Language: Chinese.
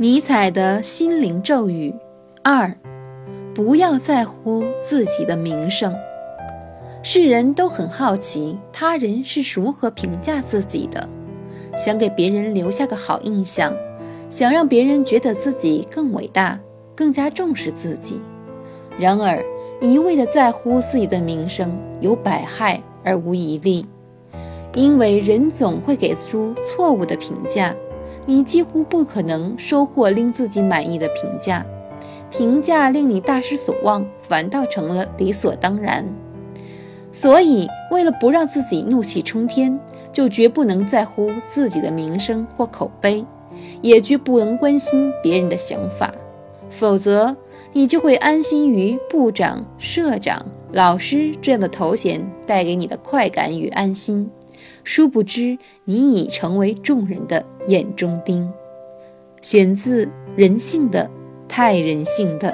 尼采的心灵咒语二：不要在乎自己的名声。世人都很好奇他人是如何评价自己的，想给别人留下个好印象，想让别人觉得自己更伟大，更加重视自己。然而，一味的在乎自己的名声，有百害而无一利，因为人总会给出错误的评价。你几乎不可能收获令自己满意的评价，评价令你大失所望，反倒成了理所当然。所以，为了不让自己怒气冲天，就绝不能在乎自己的名声或口碑，也绝不能关心别人的想法。否则，你就会安心于部长、社长、老师这样的头衔带给你的快感与安心。殊不知，你已成为众人的眼中钉。选自《人性的太人性的》。